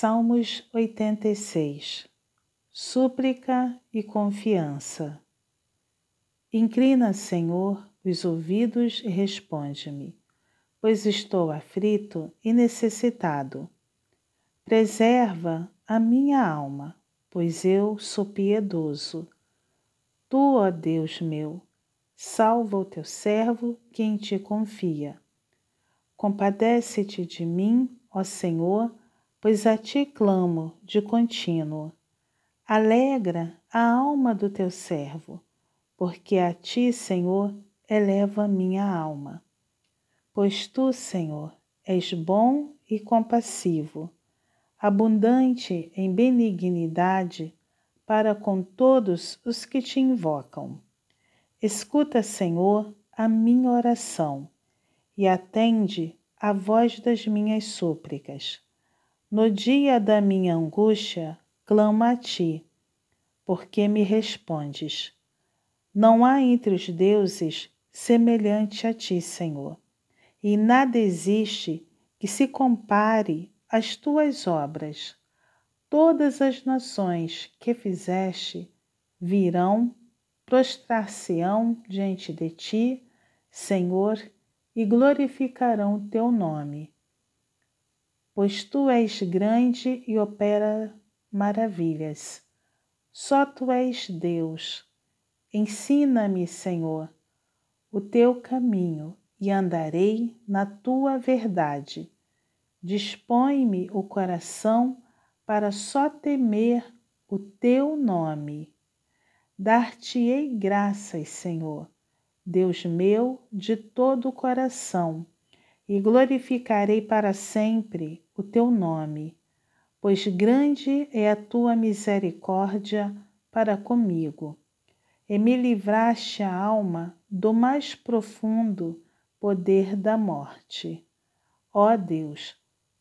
Salmos 86 Súplica e confiança. Inclina, Senhor, os ouvidos e responde-me, pois estou aflito e necessitado. Preserva a minha alma, pois eu sou piedoso. Tu, ó Deus meu, salva o teu servo que em ti confia. Compadece-te de mim, ó Senhor, pois a ti clamo de contínuo. Alegra a alma do teu servo, porque a ti, Senhor, eleva minha alma. Pois tu, Senhor, és bom e compassivo, abundante em benignidade para com todos os que te invocam. Escuta, Senhor, a minha oração e atende a voz das minhas súplicas no dia da minha angústia, clamo a ti, porque me respondes. Não há entre os deuses semelhante a ti, Senhor, e nada existe que se compare às tuas obras. Todas as nações que fizeste virão, prostrar-se-ão diante de ti, Senhor, e glorificarão teu nome pois tu és grande e opera maravilhas. Só tu és Deus. Ensina-me, Senhor, o teu caminho e andarei na tua verdade. Dispõe-me o coração para só temer o teu nome. Dar-te-ei graças, Senhor, Deus meu, de todo o coração e glorificarei para sempre o teu nome, pois grande é a tua misericórdia para comigo, e me livraste a alma do mais profundo poder da morte. Ó Deus,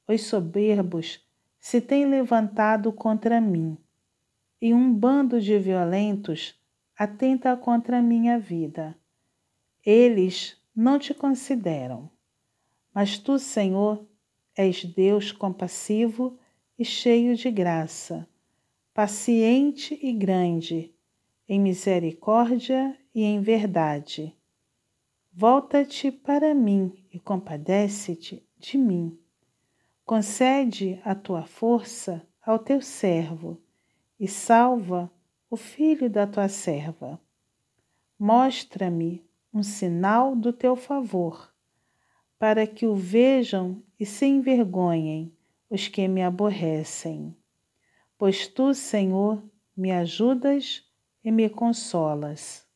os soberbos se têm levantado contra mim, e um bando de violentos atenta contra minha vida. Eles não te consideram. Mas tu, Senhor, és Deus compassivo e cheio de graça, paciente e grande, em misericórdia e em verdade. Volta-te para mim e compadece-te de mim. Concede a tua força ao teu servo e salva o filho da tua serva. Mostra-me um sinal do teu favor para que o vejam e se envergonhem os que me aborrecem. Pois tu, Senhor, me ajudas e me consolas.